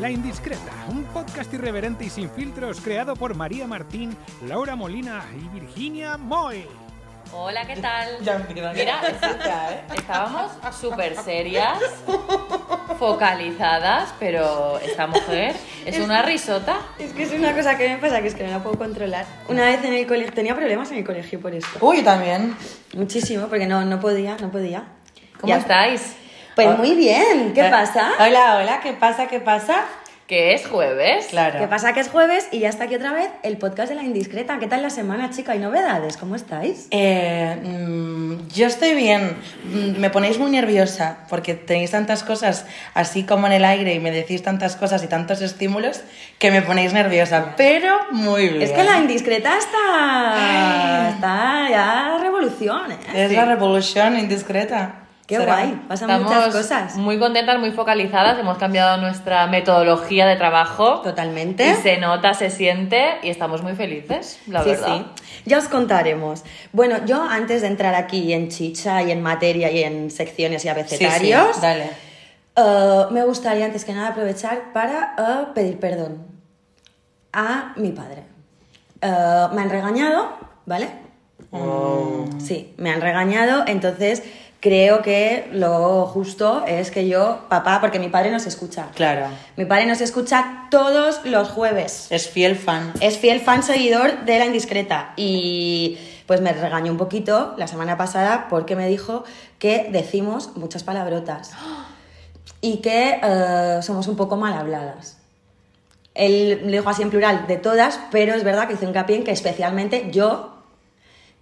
La Indiscreta, un podcast irreverente y sin filtros creado por María Martín, Laura Molina y Virginia Moy. Hola, ¿qué tal? Ya me quedo Mira, ¿eh? estábamos súper serias, focalizadas, pero esta mujer es una risota. Es que es una cosa que me pasa, que es que no la puedo controlar. Una vez en el colegio, tenía problemas en el colegio por esto. Uy, también. Muchísimo, porque no, no podía, no podía. ¿Cómo Ya. estáis? Pues muy bien, ¿qué Eh, pasa? Hola, hola, ¿qué pasa? ¿Qué pasa? Que es jueves. Claro. ¿Qué pasa que es jueves y ya está aquí otra vez el podcast de la indiscreta? ¿Qué tal la semana, chica? ¿Hay novedades? ¿Cómo estáis? Eh, mm, yo estoy bien. Mm, Me ponéis muy nerviosa porque tenéis tantas cosas así como en el aire y me decís tantas cosas y tantos estímulos que me ponéis nerviosa, pero muy bien. Es que la indiscreta está, está ya revolución, ¿eh? Es la revolución indiscreta. Qué ¿Será? guay, pasan Estamos muchas cosas. muy contentas, muy focalizadas. Hemos cambiado nuestra metodología de trabajo. Totalmente. Y se nota, se siente y estamos muy felices, la sí, verdad. sí. Ya os contaremos. Bueno, yo antes de entrar aquí en chicha y en materia y en secciones y Sí, sí, dale. eh, me gustaría antes que nada aprovechar para eh, pedir perdón a mi padre. Eh, me han regañado, ¿vale? Oh. Sí, me han regañado, entonces creo que lo justo es que yo, papá, porque mi padre nos escucha. Claro. Mi padre nos escucha todos los jueves. Es fiel fan. Es fiel fan seguidor de La Indiscreta y pues me regañó un poquito la semana pasada porque me dijo que decimos muchas palabrotas y que eh, somos un poco mal habladas. Él le dijo así en plural de todas, pero es verdad que hizo hincapié en que especialmente yo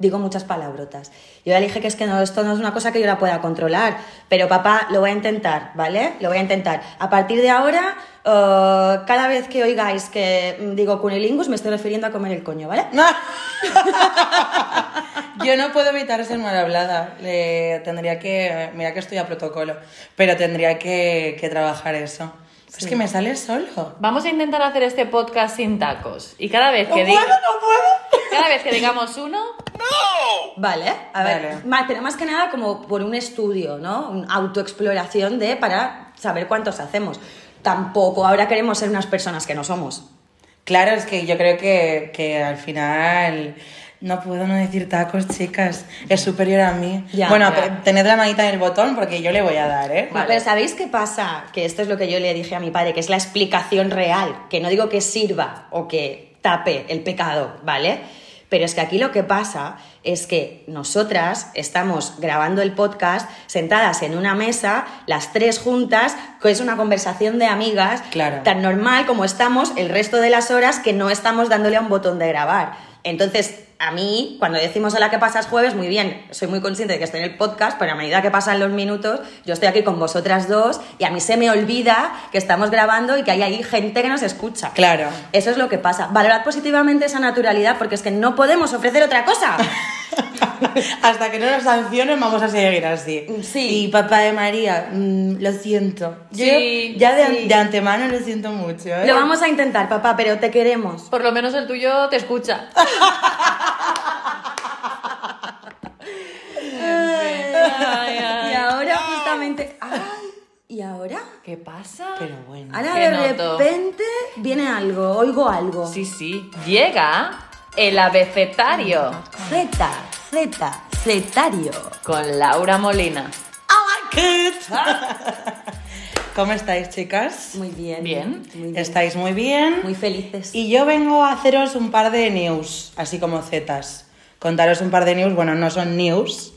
digo muchas palabrotas. Yo ya le dije que es que no, esto no es una cosa que yo la pueda controlar, pero papá, lo voy a intentar, ¿vale? Lo voy a intentar. A partir de ahora, eh, cada vez que oigáis que mm, digo cunilingus, me estoy refiriendo a comer el coño, ¿vale? Yo no puedo evitar ser mal hablada. Le, tendría que. Mira que estoy a protocolo, pero tendría que, que trabajar eso. Es que me sale solo. Vamos a intentar hacer este podcast sin tacos. Y cada vez No que puedo, diga- no puedo. cada vez que digamos uno, Vale, a ver, Vale. más que nada como por un estudio, ¿no? Una autoexploración de para saber cuántos hacemos. Tampoco ahora queremos ser unas personas que no somos. Claro, es que yo creo que, que al final. No puedo no decir tacos, chicas. Es superior a mí. Ya, bueno, ya. tened la manita en el botón porque yo le voy a dar, ¿eh? Pero ¿sabéis qué pasa? Que esto es lo que yo le dije a mi padre, que es la explicación real, que no digo que sirva o que tape el pecado, ¿vale? Pero es que aquí lo que pasa es que nosotras estamos grabando el podcast sentadas en una mesa, las tres juntas, que es una conversación de amigas, Claro. tan normal como estamos el resto de las horas que no estamos dándole a un botón de grabar. Entonces, a mí, cuando decimos a la que pasas jueves, muy bien, soy muy consciente de que estoy en el podcast, pero a medida que pasan los minutos, yo estoy aquí con vosotras dos y a mí se me olvida que estamos grabando y que hay ahí gente que nos escucha. Claro. Eso es lo que pasa. Valorad positivamente esa naturalidad porque es que no podemos ofrecer otra cosa. Hasta que no nos sancionen vamos a seguir así. Sí. Y papá de María, mm, lo siento. Yo Sí, ya de, sí. de antemano lo siento mucho, ¿eh? Lo vamos a intentar, papá, pero te queremos. por lo menos el tuyo te escucha. Ay, ay. Y ahora justamente... ¡Ay! ¿Y ahora? ¿Qué pasa? Pero bueno. Ahora ¿Qué de noto? repente viene algo, oigo algo. Sí, sí. Llega el abecetario Z, Z, Zetario. con Laura Molina. ¿Cómo estáis, chicas? Muy bien. Bien. Muy bien. ¿Estáis muy bien? Muy felices. Y yo vengo a haceros un par de news, así como zetas. Contaros un par de news, bueno, no son news,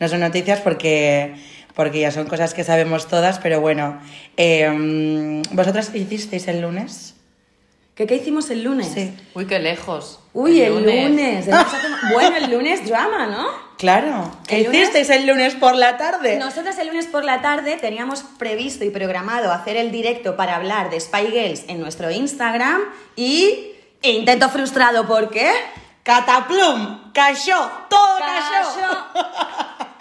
no son noticias porque, porque ya son cosas que sabemos todas, pero bueno. Eh, ¿Vosotras hicisteis el lunes? ¿Qué, ¿Qué hicimos el lunes? Sí. Uy, qué lejos. Uy, el lunes. El lunes bueno, el lunes drama, ¿no? Claro. ¿Qué ¿El lunes? hicisteis el lunes por la tarde? Nosotros el lunes por la tarde teníamos previsto y programado hacer el directo para hablar de Spy Girls en nuestro Instagram y intento frustrado, ¿por qué? Cataplum, cayó, todo cayó.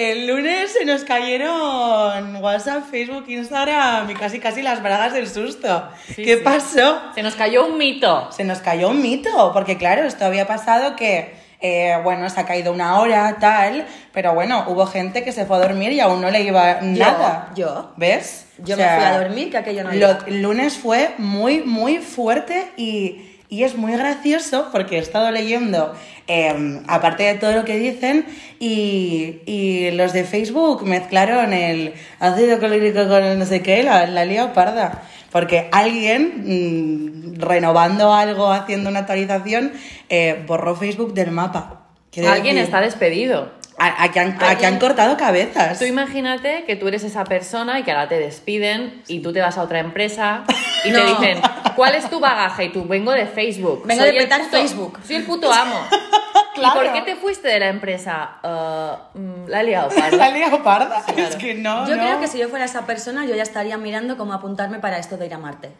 El lunes se nos cayeron WhatsApp, Facebook, Instagram y casi casi las bragas del susto. Sí, ¿Qué sí. pasó? Se nos cayó un mito. Se nos cayó un mito, porque claro, esto había pasado que, eh, bueno, se ha caído una hora, tal, pero bueno, hubo gente que se fue a dormir y aún no le iba nada. yo. ¿Ves? Yo me fui a dormir, que aquello no lo- iba. El lunes fue muy, muy fuerte y, y es muy gracioso porque he estado leyendo, eh, aparte de todo lo que dicen, y, y los de Facebook mezclaron el ácido clorhídrico con el no sé qué, la, la lía parda. Porque alguien, mm, renovando algo, haciendo una actualización, eh, borró Facebook del mapa. Alguien decir, está despedido. A- Aquí han, aquí han cortado cabezas. Tú imagínate que tú eres esa persona y que ahora te despiden y tú te vas a otra empresa y te No. dicen, ¿cuál es tu bagaje? Y tú, vengo de Facebook. Vengo Soy de petar puto- Facebook". Soy el puto amo. Claro. ¿Y por qué te fuiste de la empresa? "Eh, mm, la he liado, parda". La lía parda. Es que no, yo no. creo que si yo fuera esa persona, yo ya estaría mirando cómo apuntarme para esto de ir a Marte.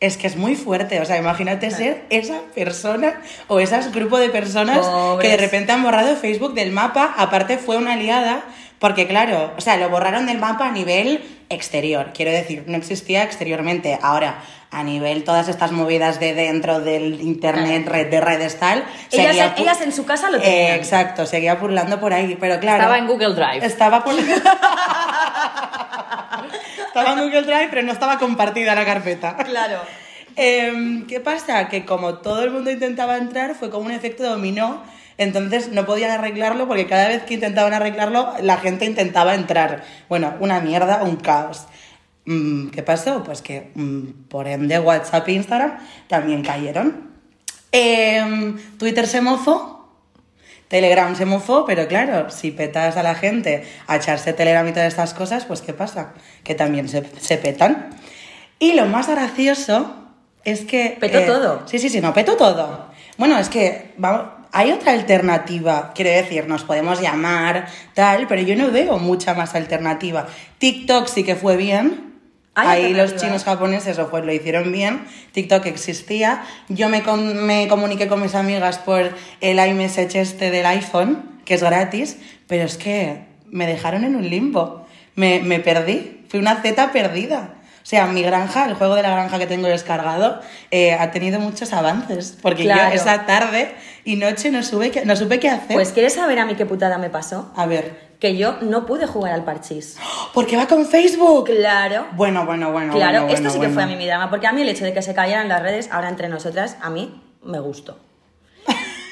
Es que es muy fuerte, o sea, imagínate ser esa persona o ese grupo de personas Pobres. que de repente han borrado Facebook del mapa, aparte fue una liada, porque claro, o sea, lo borraron del mapa a nivel exterior, quiero decir, no existía exteriormente. Ahora, a nivel todas estas movidas de dentro del internet, red de redes tal, Ellas, seguía ellas en su casa lo Eh, tenían. exacto, seguía burlando por ahí, pero claro. Estaba en Google Drive. Estaba por... estaba en Google Drive, pero no estaba compartida la carpeta. Claro. Em, ¿Qué pasa? Que como todo el mundo intentaba entrar, fue como un efecto dominó. Entonces no podían arreglarlo porque cada vez que intentaban arreglarlo, la gente intentaba entrar. Bueno, una mierda, un caos. Mm, ¿Qué pasó? Pues que mm, por ende WhatsApp e Instagram también cayeron. Em, Twitter se mofó. Telegram se mofó, pero claro, si petas a la gente a echarse Telegram y todas estas cosas, pues ¿qué pasa? Que también se, se petan. Y lo más gracioso es que... eh, Petó todo. Sí, sí, sí, no, petó todo. Bueno, es que vamos, hay otra alternativa, quiero decir, nos podemos llamar, tal, pero yo no veo mucha más alternativa. TikTok sí que fue bien. Ahí los chinos japoneses o pues lo hicieron bien, TikTok existía, yo me, con- me comuniqué con mis amigas por el iMessage este del iPhone, que es gratis, pero es que me dejaron en un limbo, me, me perdí, fui una Z perdida. O sea, mi granja, el juego de la granja que tengo descargado, eh, ha tenido muchos avances, porque Claro. yo esa tarde y noche no, sube, qué- no supe qué hacer. Pues ¿quieres saber a mí qué putada me pasó? A ver, Que yo no pude jugar al parchís. porque va con Facebook. Claro. Bueno, bueno, bueno. Claro, bueno, esto bueno, sí que fue a mí mi drama, porque a mí el hecho de que se cayeran las redes, ahora entre nosotras, a mí me gustó.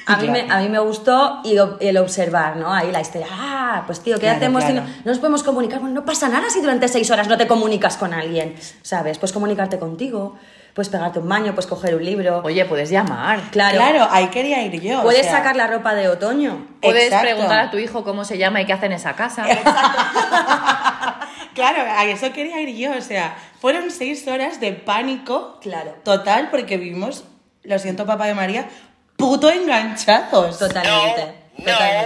A mí, me, a mí me gustó y el observar, ¿no? Ahí la historia. Ah, pues tío, ¿qué Claro, hacemos si no, no nos podemos comunicar? Bueno, no pasa nada si durante seis horas no te comunicas con alguien, ¿sabes? Puedes comunicarte contigo, puedes pegarte un baño, puedes coger un libro. Oye, puedes llamar. Claro. Claro, ahí quería ir yo. o Puedes sea. sacar la ropa de otoño. Puedes Exacto. preguntar a tu hijo cómo se llama y qué hace en esa casa. Claro, a eso quería ir yo. O sea, fueron seis horas de pánico Claro. total porque vivimos, lo siento, papá de María, puto enganchados. Totalmente.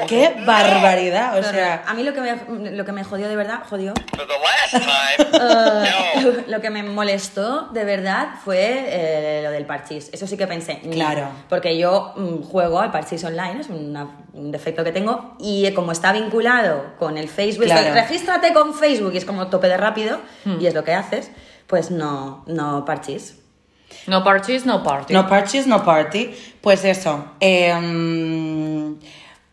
¡Qué barbaridad! O sea, a mí lo que, me, lo que me jodió de verdad, jodió, For the last time. Eh, no. lo que me molestó de verdad fue eh, lo del parchís. Eso sí que pensé. mm, Claro. Porque yo mm, juego al parchís online, es una- un defecto que tengo, y eh, como está vinculado con el Facebook, Claro. estoy, regístrate con Facebook y es como tope de rápido, Hmm. y es lo que haces, pues no, no parchís. No parties, no party. no parches, no party. Pues eso. em,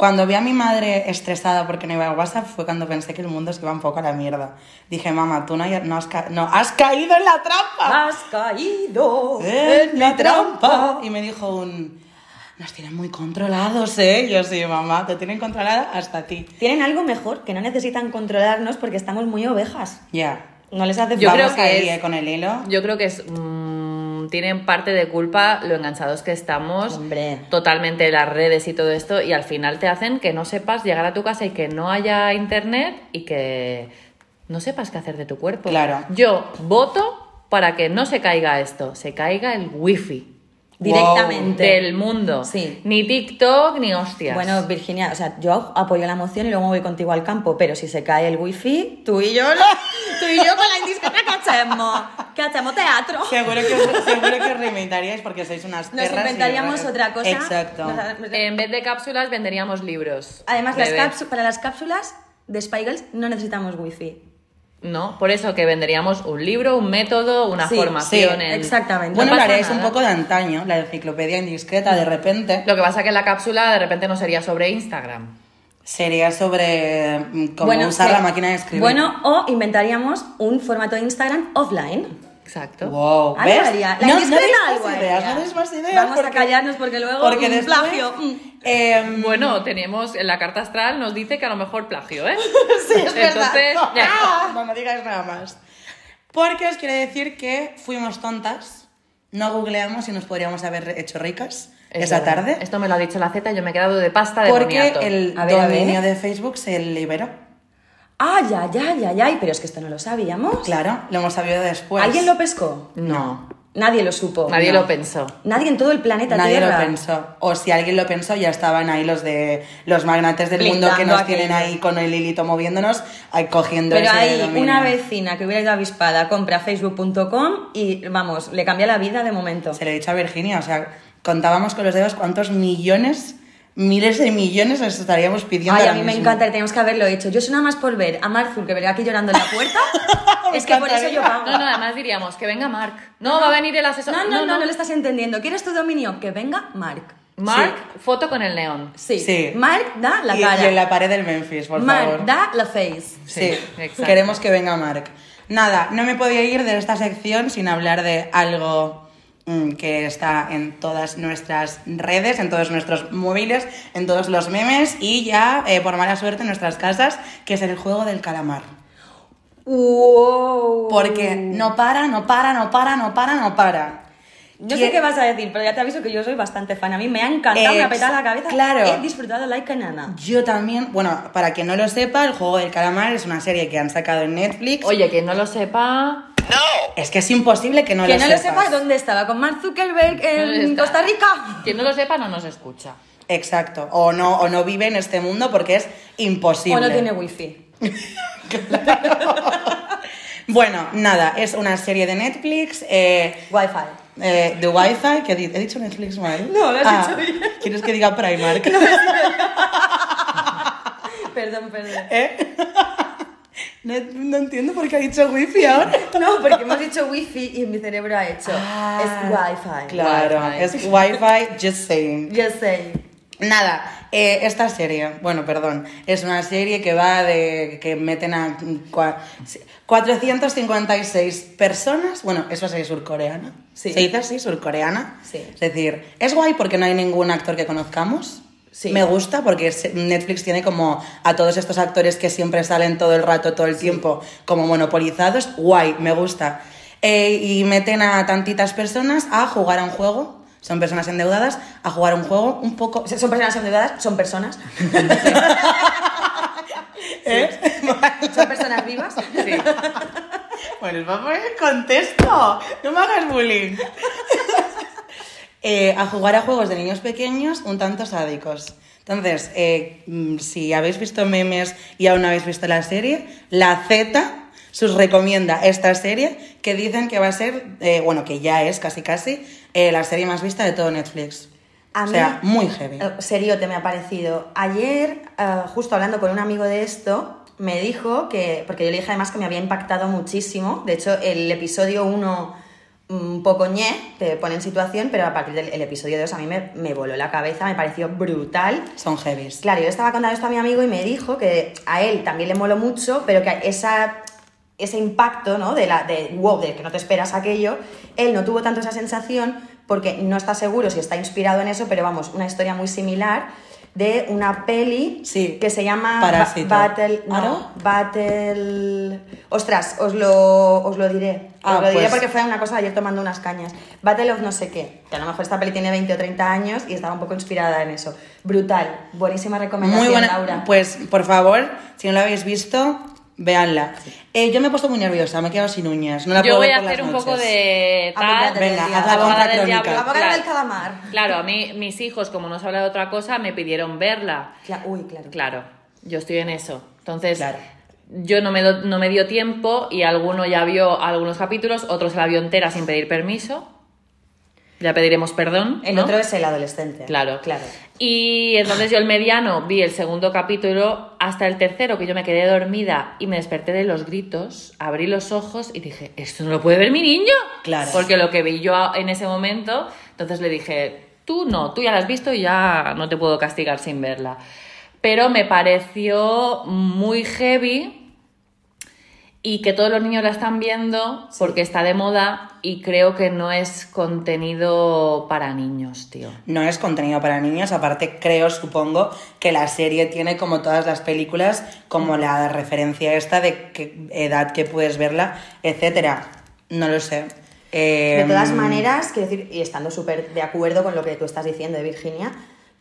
cuando vi a mi madre estresada porque no iba a WhatsApp fue cuando pensé que el mundo se iba un poco a la mierda. Dije, mamá, tú no, no has, ca- no, has caído en la trampa. Has caído en la trampa. Y me dijo un... Nos tienen muy controlados, ¿eh? Yo sí, mamá, te tienen controlada hasta ti. Tienen algo mejor, que no necesitan controlarnos porque estamos muy ovejas. Ya. No les hace Yo falta. Vamos creo que ahí, es- eh, con el hilo. Yo creo que es, mm, tienen parte de culpa lo enganchados que estamos Hombre. totalmente las redes y todo esto y al final te hacen que no sepas llegar a tu casa y que no haya internet y que no sepas qué hacer de tu cuerpo. Claro. Yo voto para que no se caiga esto, se caiga el wifi Directamente. del mundo. Sí. Ni TikTok ni hostias. Bueno, Virginia, o sea, yo apoyo la moción y luego voy contigo al campo, pero si se cae el wifi, tú y yo, lo- tú y yo con la indiscreta, ¿qué hacemos? ¿Qué hacemos teatro? Seguro que, os, seguro que os reinventaríais porque sois unas Nos inventaríamos otra cosa. Exacto. Nos- en vez de cápsulas venderíamos libros. Además, las Bebé. cápsu- para las cápsulas de Spy Girls no necesitamos wifi. No, por eso que venderíamos un libro, un método, una Sí, formación. sí, en- exactamente. Bueno, No lo un poco de antaño, la enciclopedia indiscreta, de repente. Lo que pasa que la cápsula de repente no sería sobre Instagram. Sería sobre mm, cómo usar sí. la máquina de escribir. Bueno, o inventaríamos un formato de Instagram offline. Exacto. Wow, ¿ves? La no, no más ideas, no más ideas. Vamos a callarnos porque luego porque un después, plagio. Em, Bueno, tenemos en la carta astral nos dice que a lo mejor plagio, ¿eh? Sí, es verdad. Entonces, ya. Ah, no me digas nada más. Porque os quiero decir que fuimos tontas, no googleamos y nos podríamos haber hecho ricas Es esa verdad. tarde. Esto me lo ha dicho la Z yo me he quedado de pasta de Porque boniato. el A ver, a ver. dominio de Facebook se liberó. Ah, ya, ya, ya, ya. Pero es que esto no lo sabíamos. Claro, lo hemos sabido después. ¿Alguien lo pescó? No, Nadie lo supo. nadie No. lo pensó. Nadie en todo el planeta Nadie Tierra. lo pensó. O si alguien lo pensó, ya estaban ahí los de los magnates del mundo que nos tienen ahí con el hilito moviéndonos, ahí cogiendo Pero ese hay dominio. una vecina que hubiera ido avispada, compra facebook.com y vamos, le cambia la vida de momento. Se lo he dicho a Virginia, o sea, contábamos con los dedos cuántos millones, miles de millones les estaríamos pidiendo. Ay, a mí me encanta, tenemos que haberlo hecho. Yo soy nada más por ver a Mark Zuckerberg aquí llorando en la puerta. es que por eso yo pago. No, no, además diríamos que venga Mark. No, va a venir el asesor. No, no, no, no, lo estás entendiendo. ¿Quieres tu dominio? Que venga Mark. Mark, foto con el neón. Sí. Sí. Mark da la y, cara. y en la pared del Memphis, por Mark favor. da la face. Sí, exacto. queremos que venga Mark. Nada, no me podía ir de esta sección sin hablar de algo que está en todas nuestras redes, en todos nuestros móviles, en todos los memes y ya, eh, por mala suerte, en nuestras casas, que es el juego del calamar. Wow. Porque no para, no para, no para, no para, no para. ¿Quién- sé qué vas a decir, pero ya te aviso que yo soy bastante fan. A mí me ha encantado, me ha petado la cabeza. claro. He disfrutado like a nana. Yo también, bueno, para quien no lo sepa, el juego del calamar es una serie que han sacado en Netflix. Oye, quien no lo sepa. Es que es imposible que no que lo no lo sepas. sepa dónde estaba, con Mark Zuckerberg en. Costa Rica. Quien no lo sepa no nos escucha. Exacto. O no, o no vive en este mundo porque es imposible. O no tiene wifi. Bueno, nada, es una serie de Netflix. Eh, Wi-Fi. eh, de Wi-Fi, que he di- he dicho Netflix mal. No, lo has Ah, dicho bien. ¿Quieres que diga Primark? Perdón, perdón. ¿Eh? No, no entiendo por qué ha dicho Wi-Fi ahora. No, porque hemos dicho wifi y mi cerebro ha hecho. Ah, es Wi-Fi. Claro, Wi-Fi. es Wi-Fi, just saying. Just say. Nada, eh, esta serie, bueno, perdón, es una serie que va de que meten a cua- 456 personas, bueno, eso es surcoreana, Sí. se dice así, surcoreana, Sí. es decir, es guay porque no hay ningún actor que conozcamos, Sí. me gusta porque Netflix tiene como a todos estos actores que siempre salen todo el rato, todo el tiempo, como monopolizados, guay, me gusta. Eh, y meten a tantitas personas a jugar a un juego, son personas endeudadas, a jugar a un juego un poco... ¿Son personas endeudadas? ¿Son personas? ¿Eh? ¿Son personas vivas? Sí. Bueno, vamos en contexto. No me hagas bullying. Eh, a jugar a juegos de niños pequeños un tanto sádicos. Entonces, eh, mm, si habéis visto memes y aún no habéis visto la serie, la Z os recomienda esta serie que dicen que va a ser, eh, bueno, que ya es casi casi, eh, la serie más vista de todo Netflix. A o sea, mí- muy heavy. Eh, Seriote me ha parecido. Ayer, justo hablando con un amigo de esto, me dijo que, porque yo le dije además que me había impactado muchísimo, de hecho el episodio 1 un poco ñe, te pone en situación, pero a partir del el episodio 2 a mí me, me voló la cabeza, me pareció brutal. Son heavies. Claro, yo estaba contando esto a mi amigo y me dijo que a él también le moló mucho, pero que esa, ese impacto, ¿no? De, la, de wow, de que no te esperas aquello, él no tuvo tanto esa sensación porque no está seguro si está inspirado en eso, pero vamos, una historia muy similar de una peli Sí, que se llama Parásito. Ba- Battle. Battle. Ostras, os lo, os lo diré. Ah, os lo diré pues- porque fue una cosa de ayer tomando unas cañas. Battle of no sé qué. Que a lo mejor esta peli tiene 20 o 30 años y estaba un poco inspirada en eso. Brutal. Buenísima recomendación, Muy buena. Laura. Pues, por favor, si no la habéis visto, véanla. Eh, yo me he puesto muy nerviosa, me he quedado sin uñas. No la Yo puedo voy ver a por hacer las un poco de Abogada tal. del Venga, haz la Abogada del diablo, La abogada claro. del calamar. Claro, a mí, mis hijos, como no se habla de otra cosa, me pidieron verla. Cla- Uy, claro. Claro, yo estoy en eso. Entonces, Claro. yo no me, do- no me dio tiempo y alguno ya vio algunos capítulos, otro se la vio entera sin pedir permiso. Ya pediremos perdón. El ¿no? otro es el adolescente. Claro. Claro. Y entonces yo el mediano vi el segundo capítulo hasta el tercero, que yo me quedé dormida y me desperté de los gritos, abrí los ojos y dije, esto no lo puede ver mi niño. Claro. Porque lo que vi yo en ese momento, entonces le dije, tú no, tú ya la has visto y ya no te puedo castigar sin verla. Pero me pareció muy heavy y que todos los niños la están viendo porque está de moda y creo que no es contenido para niños, tío. No es contenido para niños, aparte creo, supongo, que la serie tiene como todas las películas, como la referencia esta de qué edad que puedes verla, etcétera. No lo sé. Eh, De todas maneras, quiero decir, y estando súper de acuerdo con lo que tú estás diciendo de Virginia,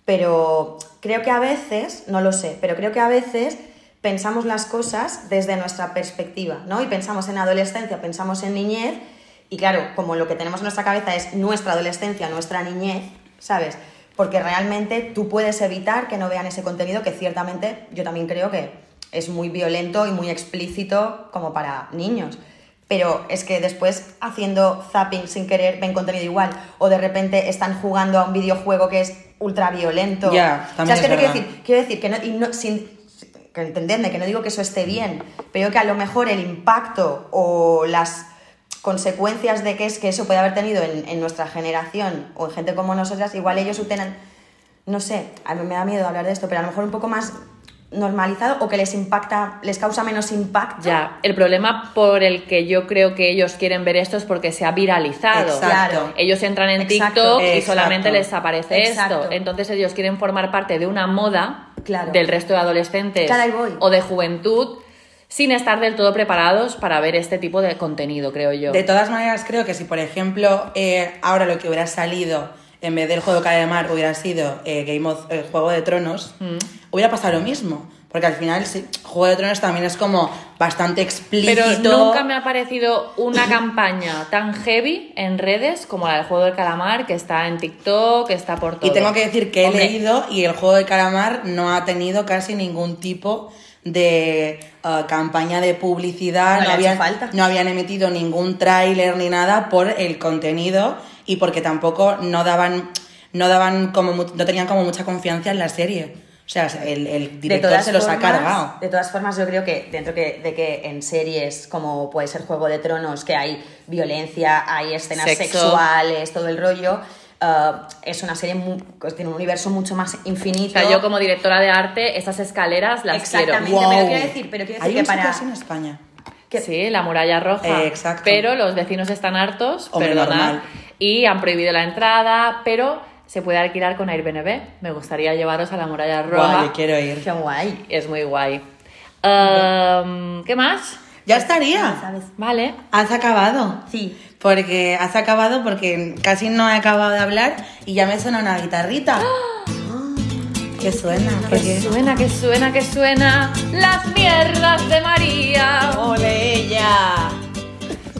pero creo que a veces, no lo sé, pero creo que a veces pensamos las cosas desde nuestra perspectiva, ¿no? Y pensamos en adolescencia, pensamos en niñez, y claro, como lo que tenemos en nuestra cabeza es nuestra adolescencia, nuestra niñez, ¿sabes? Porque realmente tú puedes evitar que no vean ese contenido que ciertamente yo también creo que es muy violento y muy explícito como para niños. Pero es que después haciendo zapping sin querer ven contenido igual. O de repente están jugando a un videojuego que es ultra violento. Ya, también ¿Sabes qué es te quiero decir? Quiero decir que no, y no- sin, que entendedme, que no digo que eso esté bien, pero que a lo mejor el impacto o las consecuencias de que es que eso puede haber tenido en, en nuestra generación o en gente como nosotras, igual ellos lo tengan, no sé, a mí me da miedo hablar de esto, pero a lo mejor un poco más normalizado o que les impacta, les causa menos impacto. Ya, el problema por el que yo creo que ellos quieren ver esto es porque se ha viralizado. Exacto. Claro. Ellos entran en Exacto. TikTok y Exacto. solamente les aparece Exacto. esto. Entonces ellos quieren formar parte de una moda Claro. del resto de adolescentes o de juventud sin estar del todo preparados para ver este tipo de contenido, creo yo. De todas maneras, creo que si, por ejemplo, eh, ahora lo que hubiera salido en vez del juego de Calamar hubiera sido eh, Game of eh, Juego de Tronos, Mm. hubiera pasado lo mismo. Porque al final, sí, Juego de Tronos también es como bastante explícito. Pero nunca me ha parecido una campaña tan heavy en redes como la del juego del calamar, que está en TikTok, que está por todo. Y tengo que decir que he Hombre, leído y el juego de calamar no ha tenido casi ningún tipo de uh, campaña de publicidad, No habían, falta. no habían emitido ningún tráiler ni nada por el contenido y porque tampoco no daban, no daban como mu- no tenían como mucha confianza en la serie. O sea, el, el director se los ha cargado. De todas formas, yo creo que dentro que, de que en series como puede ser Juego de Tronos, que hay violencia, hay escenas Sexo. sexuales, todo el rollo, eh, es una serie mu- que tiene un universo mucho más O infinito. sea, yo como directora de arte, esas escaleras las Exactamente, quiero. pero quiero decir, pero quiero Hay decir un que para... así en España. que- Sí, la muralla roja. Eh, exacto. Pero los vecinos están hartos, Hombre, perdonad, normal. y han prohibido la entrada, pero se puede alquilar con Airbnb. Me gustaría llevaros a la muralla roja. Guau, yo quiero ir. Qué guay. Es muy guay. Um, ¿Qué más? Ya estaría. ¿Sabes? Vale. Has acabado. Sí. Porque has acabado porque casi no he acabado de hablar y ya me suena una guitarrita. ¿Qué suena? ¿Por Que qué? suena, que suena, que suena las mierdas de María. ¡Ole ella!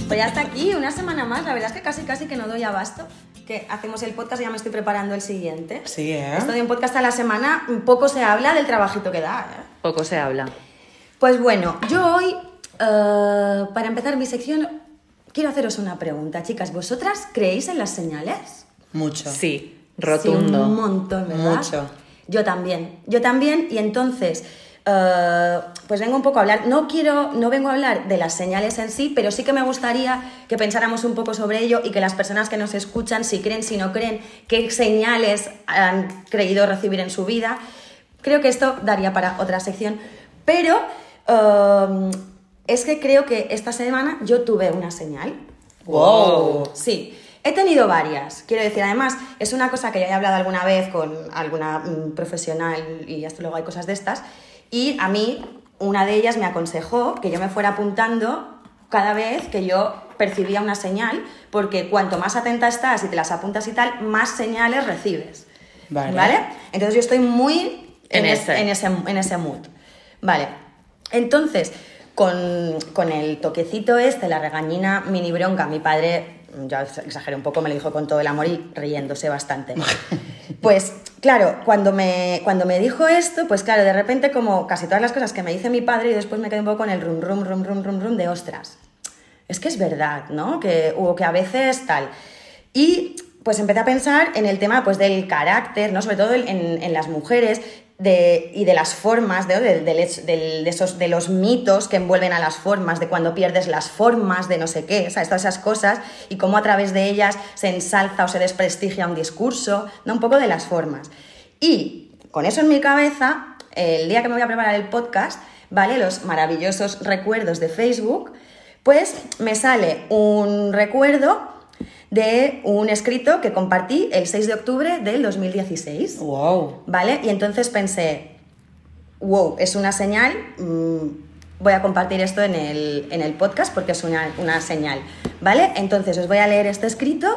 Pues ya está aquí, una semana más. La verdad es que casi, casi que no doy abasto. Que hacemos el podcast y ya me estoy preparando el siguiente. Sí, ¿eh? Esto de un podcast a la semana, poco se habla del trabajito que da. ¿eh? Poco se habla. Pues bueno, yo hoy, eh, para empezar mi sección, quiero haceros una pregunta, chicas. ¿Vosotras creéis en las señales? Mucho. Sí, Sí, rotundo. un montón, ¿verdad? Mucho. Yo también, yo también, y entonces, eh, pues vengo un poco a hablar, no quiero, no vengo a hablar de las señales en sí, pero sí que me gustaría que pensáramos un poco sobre ello y que las personas que nos escuchan, si creen, si no creen, qué señales han creído recibir en su vida. Creo que esto daría para otra sección, pero eh, es que creo que esta semana yo tuve una señal. Wow. Sí, he tenido varias. Quiero decir, además, es una cosa que ya he hablado alguna vez con alguna mm, profesional y hasta luego hay cosas de estas. Y a mí, una de ellas me aconsejó que yo me fuera apuntando cada vez que yo percibía una señal, porque cuanto más atenta estás y te las apuntas y tal, más señales recibes. Vale. Entonces yo estoy muy En es- ese. en ese, en ese mood. Vale. Entonces, con, con el toquecito este, la regañina mini bronca, mi padre, ya exageré un poco, me lo dijo con todo el amor y riéndose bastante. Pues claro, cuando me, cuando me dijo esto, pues claro, de repente como casi todas las cosas que me dice mi padre y después me quedé un poco con el rum, rum, rum, rum, rum, rum de ostras. Es que es verdad, ¿no? Que, o que a veces tal. Y pues empecé a pensar en el tema pues, del carácter, ¿no? sobre todo en, en las mujeres, de, y de las formas, de, de, de- esos, de los mitos que envuelven a las formas, de cuando pierdes las formas, de no sé qué, o sea, todas esas cosas, y cómo a través de ellas se ensalza o se desprestigia un discurso, ¿no? un poco de las formas. Y con eso en mi cabeza, el día que me voy a preparar el podcast, ¿vale? Los maravillosos recuerdos de Facebook, pues me sale un recuerdo de un escrito que compartí el 6 de octubre del 2016. Wow. ¿Vale? Y entonces pensé, wow, es una señal, mm, voy a compartir esto en el, en el podcast porque es una, una señal, ¿vale? Entonces os voy a leer este escrito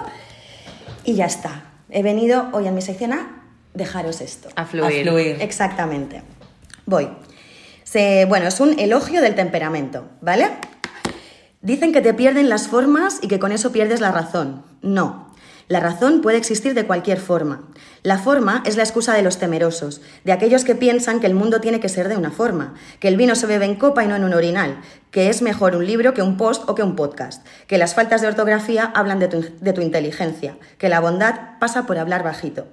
y ya está. He venido hoy en mi sección a dejaros esto. A fluir. A fluir. Exactamente. Voy. Se, bueno, es un elogio del temperamento, ¿vale? Dicen que te pierden las formas y que con eso pierdes la razón. No. La razón puede existir de cualquier forma. La forma es la excusa de los temerosos, de aquellos que piensan que el mundo tiene que ser de una forma, que el vino se bebe en copa y no en un orinal, que es mejor un libro que un post o que un podcast, que las faltas de ortografía hablan de tu, de tu inteligencia, que la bondad pasa por hablar bajito.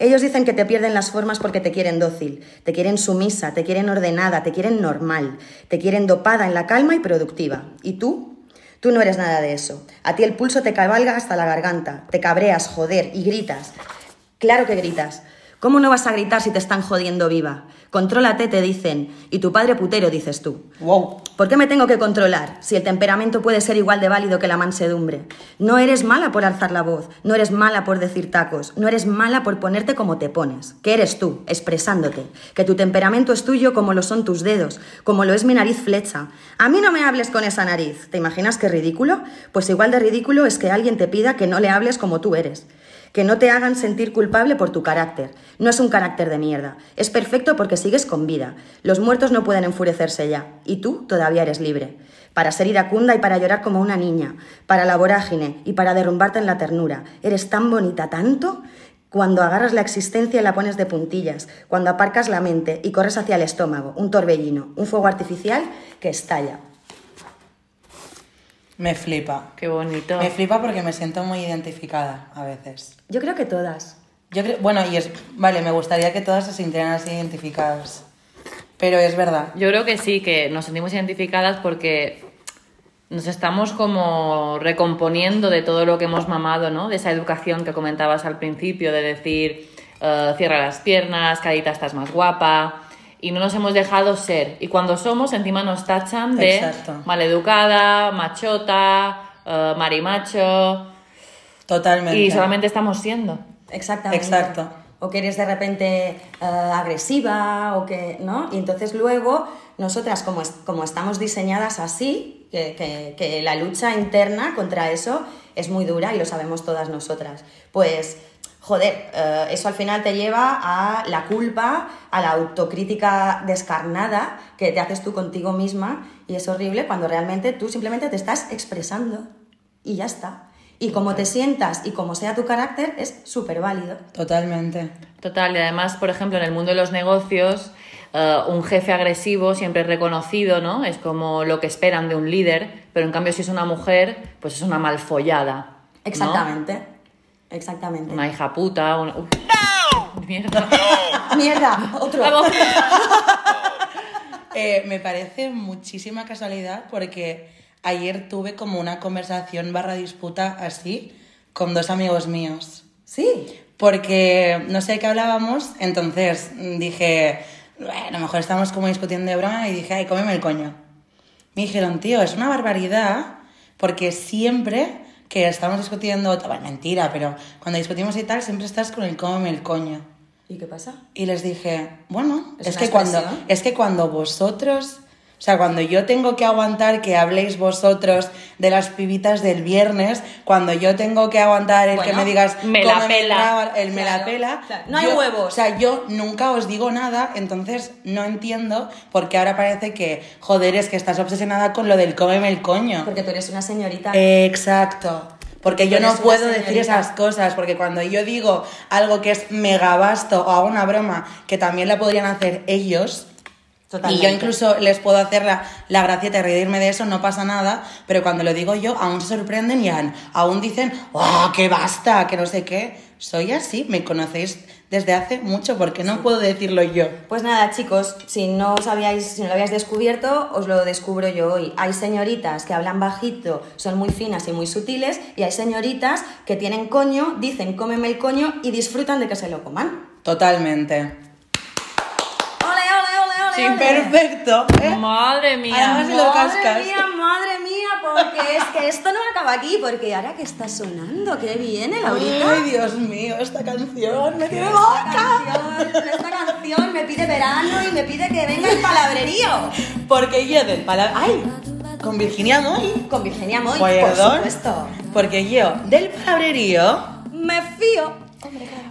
Ellos dicen que te pierden las formas porque te quieren dócil, te quieren sumisa, te quieren ordenada, te quieren normal, te quieren dopada en la calma y productiva. ¿Y tú? Tú no eres nada de eso. A ti el pulso te cabalga hasta la garganta, te cabreas, joder, y gritas. Claro que gritas. ¿Cómo no vas a gritar si te están jodiendo viva? Contrólate, te dicen, y tu padre putero, dices tú. Wow. ¿Por qué me tengo que controlar si el temperamento puede ser igual de válido que la mansedumbre? No eres mala por alzar la voz, no eres mala por decir tacos, no eres mala por ponerte como te pones. Que eres tú, expresándote. Que tu temperamento es tuyo como lo son tus dedos, como lo es mi nariz flecha. A mí no me hables con esa nariz. ¿Te imaginas qué ridículo? Pues igual de ridículo es que alguien te pida que no le hables como tú eres. Que no te hagan sentir culpable por tu carácter. No es un carácter de mierda. Es perfecto porque sigues con vida. Los muertos no pueden enfurecerse ya. Y tú todavía eres libre. Para ser iracunda y para llorar como una niña. Para la vorágine y para derrumbarte en la ternura. Eres tan bonita, tanto. Cuando agarras la existencia y la pones de puntillas. Cuando aparcas la mente y corres hacia el estómago. Un torbellino. Un fuego artificial que estalla. Me flipa. Qué bonito. Me flipa porque me siento muy identificada a veces. Yo creo que todas. Yo creo, bueno, y es, vale, me gustaría que todas se sintieran así identificadas. Pero es verdad. Yo creo que sí, que nos sentimos identificadas porque nos estamos como recomponiendo de todo lo que hemos mamado, ¿no? De esa educación que comentabas al principio, de decir, eh, cierra las piernas, Carita, estás más guapa. Y no nos hemos dejado ser. Y cuando somos, encima nos tachan de Exacto. maleducada, machota, eh, marimacho. Totalmente. Y solamente estamos siendo. Exactamente. Exacto. O que eres de repente eh, agresiva, o que, ¿no? Y entonces luego, nosotras, como, es- como estamos diseñadas así, que, que- que la lucha interna contra eso es muy dura y lo sabemos todas nosotras. Pues, joder, eh, eso al final te lleva a la culpa, a la autocrítica descarnada que te haces tú contigo misma y es horrible cuando realmente tú simplemente te estás expresando y ya está. Y como te sientas y como sea tu carácter, es súper válido. Totalmente. Total, y además, por ejemplo, en el mundo de los negocios, eh, un jefe agresivo siempre es reconocido, ¿no? Es como lo que esperan de un líder, pero en cambio si es una mujer, pues es una malfollada. ¿no? Exactamente. Una hija puta, una... Uf, Mierda. ¡Mierda! Otro. Vamos. Eh, me parece muchísima casualidad porque ayer tuve como una conversación barra disputa así con dos amigos míos. Sí. Porque no sé de qué hablábamos, entonces dije, "Bueno, a lo mejor estamos como discutiendo de broma y dije, ay, cómeme el coño. Me dijeron, tío, es una barbaridad porque siempre que estamos discutiendo, bueno, mentira, pero cuando discutimos y tal, siempre estás con el cómeme el coño. ¿Y qué pasa? Y les dije, bueno, Es es, que cuando, es que cuando vosotros, o sea, cuando yo tengo que aguantar que habléis vosotros de las pibitas del viernes, cuando yo tengo que aguantar el que me digas, me la "Cómeme el pela". rabo", el me la pela, claro. No hay yo- huevos. O sea, yo nunca os digo nada, entonces no entiendo por qué ahora parece que, joder, es que estás obsesionada con lo del cómeme el coño. Porque tú eres una señorita. Exacto. Porque yo no puedo decir esas cosas, porque cuando yo digo algo que es mega vasto o hago una broma que también la podrían hacer ellos, Totalmente. Y yo incluso les puedo hacer la, la gracieta y reírme de eso, no pasa nada, pero cuando lo digo yo, aún se sorprenden y aún, aún dicen, ¡oh, que basta! Que no sé qué. Soy así, me conocéis desde hace mucho, porque no puedo decirlo yo. Pues nada, chicos, si no os habíais, si no lo habíais descubierto, os lo descubro yo hoy. Hay señoritas que hablan bajito, son muy finas y muy sutiles, y hay señoritas que tienen coño, dicen cómeme el coño y disfrutan de que se lo coman. Totalmente. Sí! Perfecto. ¿eh? Madre mía. Además, si lo Madre cascas. mía, madre mía, porque es que esto no acaba aquí, porque ahora que está sonando, ¿qué viene, Laurita? Ay, Dios mío, esta canción me tiene Esta loca. canción, esta canción me pide verano y me pide que venga el palabrerío. Porque yo del palabra. ¡Ay! Con Virginia Moy. Con Virginia Moy, por Perdón. supuesto. Porque yo del palabrerío. Me fío.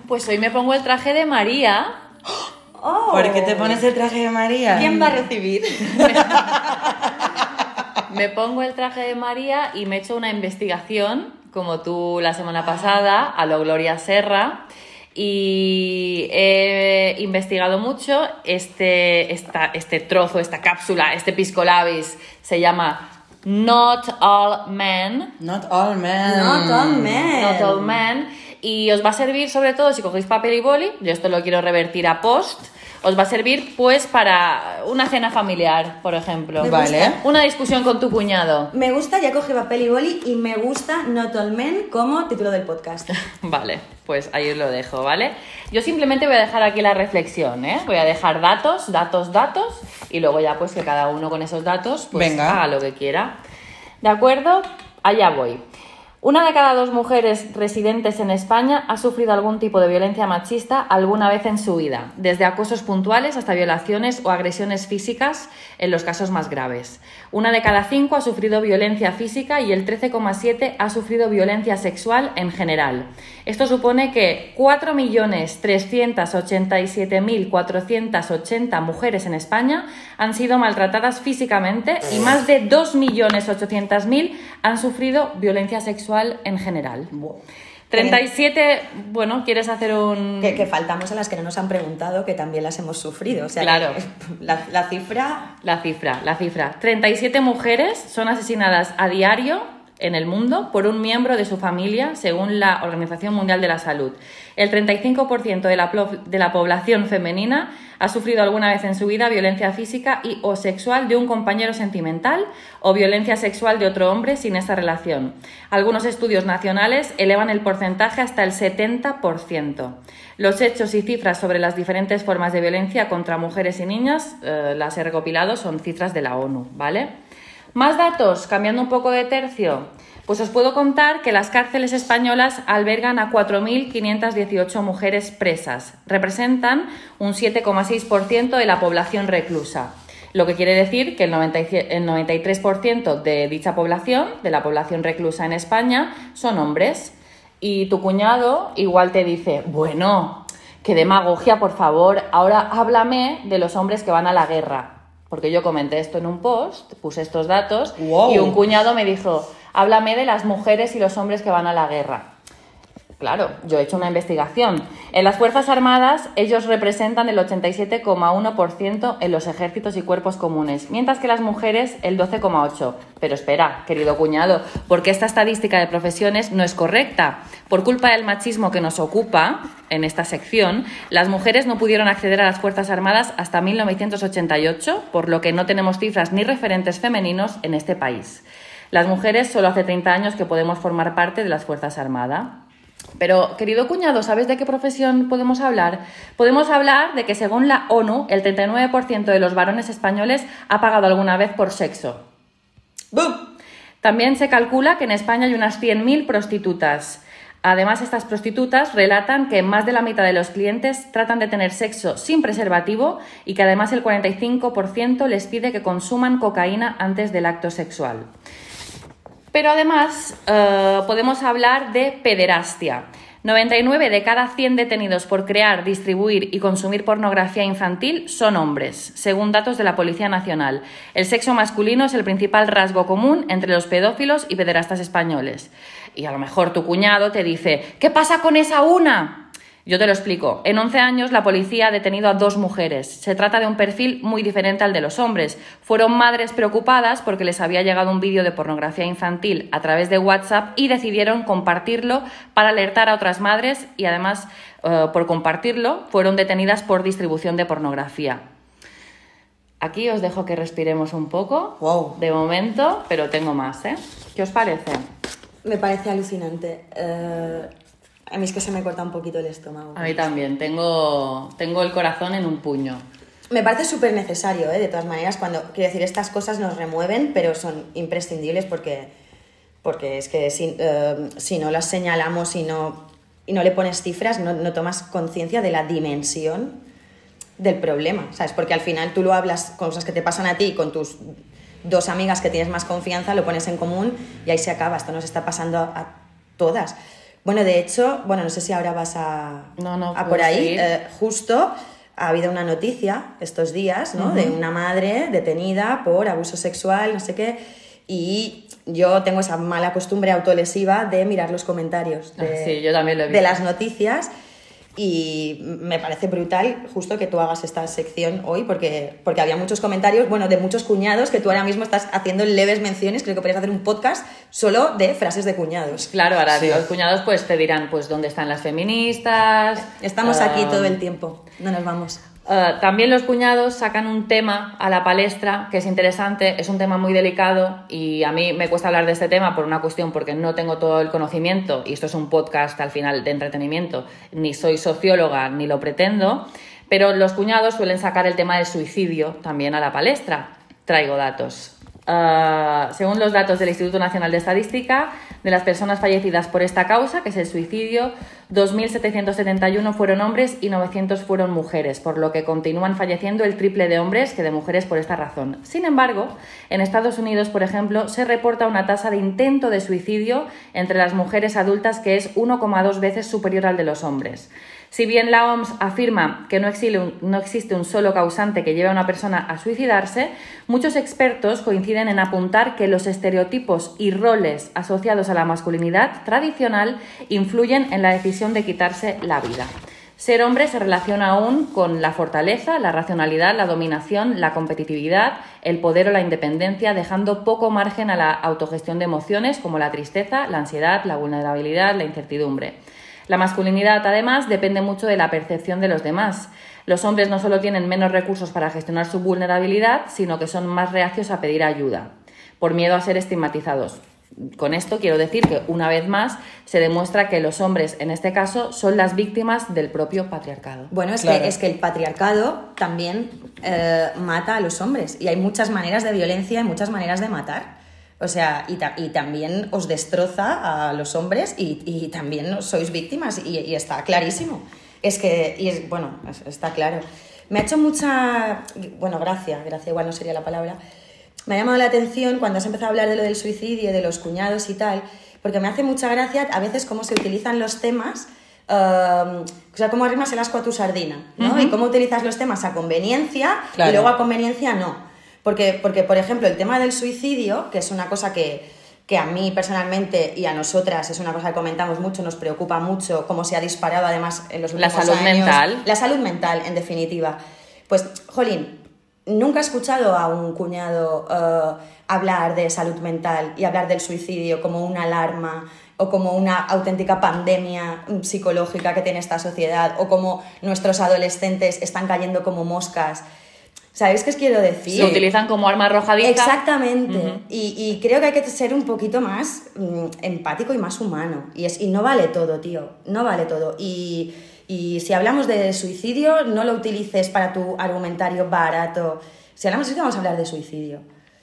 Pues hoy me pongo el traje de María. Oh. ¿Por qué te pones el traje de María? ¿Quién va a recibir? Me pongo el traje de María y me echo una investigación, como tú la semana pasada, a lo Gloria Serra. Y he investigado mucho. Este, esta- este trozo, esta cápsula, este pisco labis se llama Not All Men. Not all men. Not all men. Not All Men. Y os va a servir sobre todo si cogéis papel y boli, yo esto lo quiero revertir a post, os va a servir pues para una cena familiar, por ejemplo. Me Vale. Una discusión con tu cuñado. Me gusta, ya cogí papel y boli y me gusta Not All Men como título del podcast. Vale, pues ahí os lo dejo, ¿vale? Yo simplemente voy a dejar aquí la reflexión, ¿eh? Voy a dejar datos, datos, datos, y luego ya pues que cada uno con esos datos pues Venga. haga lo que quiera. ¿De acuerdo? Allá voy. Una de cada dos mujeres residentes en España ha sufrido algún tipo de violencia machista alguna vez en su vida, desde acosos puntuales hasta violaciones o agresiones físicas en los casos más graves. Una de cada cinco ha sufrido violencia física y el 13,7 ha sufrido violencia sexual en general. Esto supone que 4.387.480 mujeres en España han sido maltratadas físicamente y más de 2.800.000 han sufrido violencia sexual en general. 37, bueno, ¿quieres hacer un...? Que, que faltamos a las que no nos han preguntado, que también las hemos sufrido. O sea, Claro. la, la cifra La cifra, la cifra. 37 mujeres son asesinadas a diario en el mundo por un miembro de su familia, según la Organización Mundial de la Salud. El 35% de la, de la población femenina ha sufrido alguna vez en su vida violencia física y o sexual de un compañero sentimental o violencia sexual de otro hombre sin esa relación. Algunos estudios nacionales elevan el porcentaje hasta el 70%. Los hechos y cifras sobre las diferentes formas de violencia contra mujeres y niñas, eh, las he recopilado, son cifras de la ONU, ¿vale? Más datos, cambiando un poco de tercio. Pues os puedo contar que las cárceles españolas albergan a 4.518 mujeres presas. Representan un 7,6% de la población reclusa. Lo que quiere decir que el, 97 el 93% de dicha población, de la población reclusa en España, son hombres. Y tu cuñado igual te dice, bueno, qué demagogia, por favor, ahora háblame de los hombres que van a la guerra. Porque yo comenté esto en un post, puse estos datos, Wow. y un cuñado me dijo, háblame de las mujeres y los hombres que van a la guerra. Claro, yo he hecho una investigación. En las Fuerzas Armadas ellos representan el 87,1% en los ejércitos y cuerpos comunes, mientras que las mujeres el 12,8%. Pero espera, querido cuñado, porque esta estadística de profesiones no es correcta. Por culpa del machismo que nos ocupa en esta sección, las mujeres no pudieron acceder a las Fuerzas Armadas hasta 1988, por lo que no tenemos cifras ni referentes femeninos en este país. Las mujeres solo hace 30 años que podemos formar parte de las Fuerzas Armadas. Pero, querido cuñado, ¿sabes de qué profesión podemos hablar? Podemos hablar de que, según la ONU, el 39% de los varones españoles ha pagado alguna vez por sexo. ¡Bum! También se calcula que en España hay unas 100.000 prostitutas. Además, estas prostitutas relatan que más de la mitad de los clientes tratan de tener sexo sin preservativo y que además el 45% les pide que consuman cocaína antes del acto sexual. Pero además eh, podemos hablar de pederastia. 99 de cada 100 detenidos por crear, distribuir y consumir pornografía infantil son hombres, según datos de la Policía Nacional. El sexo masculino es el principal rasgo común entre los pedófilos y pederastas españoles. Y a lo mejor tu cuñado te dice, ¿qué pasa con esa una? Yo te lo explico. En 11 años la policía ha detenido a dos mujeres. Se trata de un perfil muy diferente al de los hombres. Fueron madres preocupadas porque les había llegado un vídeo de pornografía infantil a través de WhatsApp y decidieron compartirlo para alertar a otras madres y además eh, por compartirlo fueron detenidas por distribución de pornografía. Aquí os dejo que respiremos un poco Wow. de momento, pero tengo más, ¿eh? ¿Qué os parece? Me parece alucinante. Eh, a mí es que se me corta un poquito el estómago. A mí también, tengo, tengo el corazón en un puño. Me parece súper necesario, ¿eh? de todas maneras, cuando, quiero decir, estas cosas nos remueven, pero son imprescindibles porque, porque es que si, eh, si no las señalamos y no, y no le pones cifras, no, no tomas conciencia de la dimensión del problema, ¿sabes? Porque al final tú lo hablas con cosas que te pasan a ti, con tus dos amigas que tienes más confianza, lo pones en común y ahí se acaba. Esto nos está pasando a, a todas. Bueno, de hecho, bueno, no sé si ahora vas a, No, no, a por ahí. eh, justo ha habido una noticia estos días, ¿no? De una madre detenida por abuso sexual, no sé qué. Y yo tengo esa mala costumbre autolesiva de mirar los comentarios de, Ah, sí, yo también lo he de visto. las noticias. Y me parece brutal justo que tú hagas esta sección hoy, porque, porque había muchos comentarios, bueno, de muchos cuñados que tú ahora mismo estás haciendo leves menciones. Creo que podrías hacer un podcast solo de frases de cuñados. Claro, ahora Sí. los cuñados pues te dirán pues dónde están las feministas. Estamos aquí ah, todo el tiempo, no nos vamos. Ah, también los cuñados sacan un tema a la palestra que es interesante, es un tema muy delicado y a mí me cuesta hablar de este tema por una cuestión porque no tengo todo el conocimiento y esto es un podcast al final de entretenimiento, ni soy socióloga ni lo pretendo, pero los cuñados suelen sacar el tema del suicidio también a la palestra. Traigo datos. Ah, según los datos del Instituto Nacional de Estadística, de las personas fallecidas por esta causa, que es el suicidio, 2.771 fueron hombres y 900 fueron mujeres, por lo que continúan falleciendo el triple de hombres que de mujeres por esta razón. Sin embargo, en Estados Unidos, por ejemplo, se reporta una tasa de intento de suicidio entre las mujeres adultas que es 1,2 veces superior al de los hombres. Si bien la OMS afirma que no existe, un, solo causante que lleve a una persona a suicidarse, muchos expertos coinciden en apuntar que los estereotipos y roles asociados a la masculinidad tradicional influyen en la decisión de quitarse la vida. Ser hombre se relaciona aún con la fortaleza, la racionalidad, la dominación, la competitividad, el poder o la independencia, dejando poco margen a la autogestión de emociones como la tristeza, la ansiedad, la vulnerabilidad, la incertidumbre. La masculinidad, además, depende mucho de la percepción de los demás. Los hombres no solo tienen menos recursos para gestionar su vulnerabilidad, sino que son más reacios a pedir ayuda, por miedo a ser estigmatizados. Con esto quiero decir que, una vez más, se demuestra que los hombres, en este caso, son las víctimas del propio patriarcado. Bueno, es, Claro. que, es que el patriarcado también eh, mata a los hombres y hay muchas maneras de violencia y muchas maneras de matar. O sea, y, ta- y también os destroza a los hombres y, y también sois víctimas y, y está clarísimo. Es que, y es, bueno, es- está claro. Me ha hecho mucha, bueno, gracia, gracia igual no sería la palabra. Me ha llamado la atención cuando has empezado a hablar de lo del suicidio, de los cuñados y tal, porque me hace mucha gracia a veces cómo se utilizan los temas Um, o sea, cómo arrimas el asco a tu sardina, ¿no? Y cómo utilizas los temas a conveniencia Claro. y luego a conveniencia no. Porque, porque, por ejemplo, el tema del suicidio, que es una cosa que, que a mí personalmente y a nosotras es una cosa que comentamos mucho, nos preocupa mucho, cómo se ha disparado además en los La últimos salud años. mental. La salud mental, en definitiva. Pues, Jolín, nunca he escuchado a un cuñado eh, hablar de salud mental y hablar del suicidio como una alarma o como una auténtica pandemia mm, psicológica que tiene esta sociedad o como nuestros adolescentes están cayendo como moscas. ¿Sabéis qué os quiero decir? Se utilizan como arma arrojadiza. Exactamente. y, y creo que hay que ser un poquito más mm, empático y más humano. Y, es, y no vale todo, tío. No vale todo. Y, y si hablamos de suicidio, no lo utilices para tu argumentario barato. Si hablamos de suicidio, vamos a hablar de suicidio.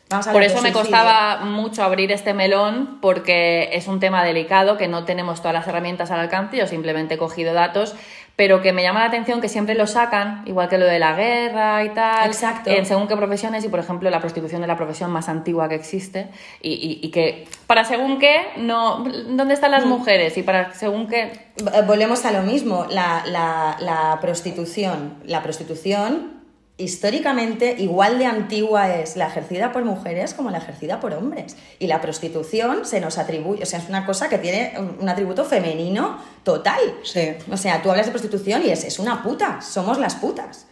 Vamos a Por eso me costaba mucho abrir este melón, porque es un tema delicado, que no tenemos todas las herramientas al alcance, yo simplemente he cogido datos, pero que me llama la atención que siempre lo sacan, igual que lo de la guerra y tal, Exacto. en según qué profesiones, y por ejemplo la prostitución es la profesión más antigua que existe, y, y- y que para según qué, no, ¿dónde están Mm. las mujeres? Y para según qué... Eh, Volvemos a lo mismo, la, la- la prostitución. La prostitución históricamente igual de antigua es la ejercida por mujeres como la ejercida por hombres. Y la prostitución se nos atribuye, o sea, es una cosa que tiene un, atributo femenino total. Sí. O sea, tú hablas de prostitución y es, es una puta, somos las putas.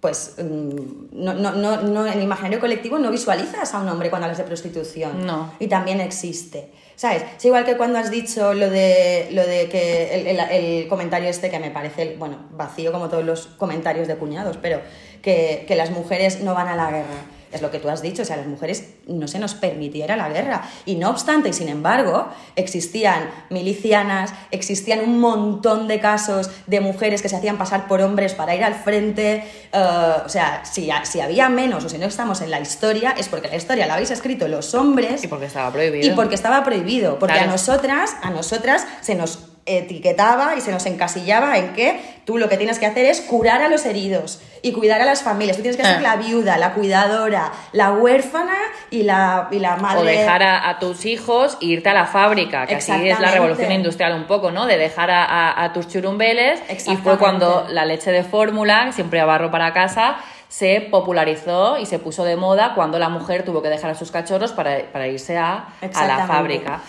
Pues mm, no, no, no, no, en el imaginario colectivo no visualizas a un hombre cuando hablas de prostitución. No. Y también existe. ¿Sabes? Es igual que cuando has dicho lo de, lo de que el, el- el comentario este que me parece, bueno, vacío como todos los comentarios de cuñados, pero que, que las mujeres no van a la guerra. Es lo que tú has dicho, o sea, las mujeres no se nos permitiera la guerra. Y no obstante, y sin embargo, existían milicianas, existían un montón de casos de mujeres que se hacían pasar por hombres para ir al frente. eh, o sea, si, si había menos o si no estamos en la historia, es porque la historia la habéis escrito los hombres. Y porque estaba prohibido. Y porque estaba prohibido, porque Claro. a nosotras, a nosotras se nos etiquetaba y se nos encasillaba en que tú lo que tienes que hacer es curar a los heridos y cuidar a las familias. Tú tienes que ser Ah. la viuda, la cuidadora, la huérfana y la, y la madre. O dejar a, a tus hijos e irte a la fábrica, que así es la revolución industrial un poco, ¿no? De dejar a, a- a tus churumbeles. Y fue cuando la leche de fórmula, siempre a barro para casa, se popularizó y se puso de moda cuando la mujer tuvo que dejar a sus cachorros para, para irse a, a la fábrica.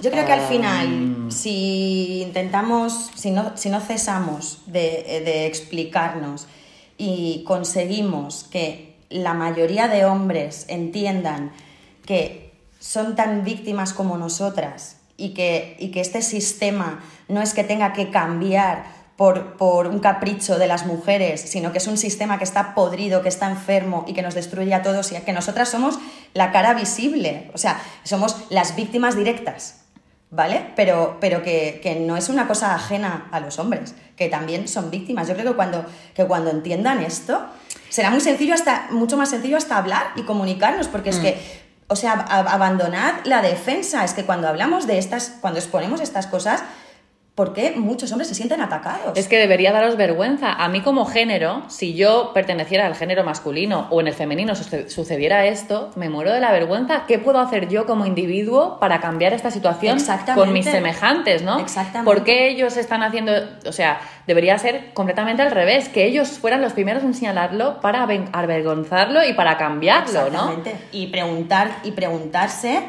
Yo creo que al final, si intentamos, si no, si no cesamos de, de explicarnos y conseguimos que la mayoría de hombres entiendan que son tan víctimas como nosotras y que, y que este sistema no es que tenga que cambiar por, por un capricho de las mujeres, sino que es un sistema que está podrido, que está enfermo y que nos destruye a todos y que nosotras somos la cara visible, o sea, somos las víctimas directas. ¿Vale? Pero, pero que, que no es una cosa ajena a los hombres, que también son víctimas. Yo creo que cuando, que cuando entiendan esto, será muy sencillo hasta, mucho más sencillo hasta hablar y comunicarnos, porque es que, o sea, ab- abandonad la defensa. Es que cuando hablamos de estas, cuando exponemos estas cosas, ¿por qué muchos hombres se sienten atacados? Es que debería daros vergüenza. A mí como género, si yo perteneciera al género masculino o en el femenino suce- sucediera esto, me muero de la vergüenza. ¿Qué puedo hacer yo como individuo para cambiar esta situación con mis semejantes, no? Exactamente. ¿Por qué ellos están haciendo, o sea, debería ser completamente al revés, que ellos fueran los primeros en señalarlo para avergonzarlo y para cambiarlo, ¿no? Exactamente. Y preguntar y preguntarse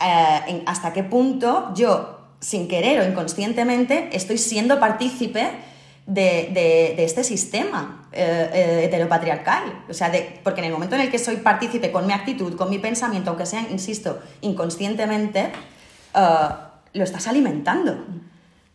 eh, en hasta qué punto yo, sin querer o inconscientemente, estoy siendo partícipe de, este sistema eh, eh, heteropatriarcal. O sea, porque en el momento en el que soy partícipe con mi actitud, con mi pensamiento, aunque sea, insisto, inconscientemente, eh, lo estás alimentando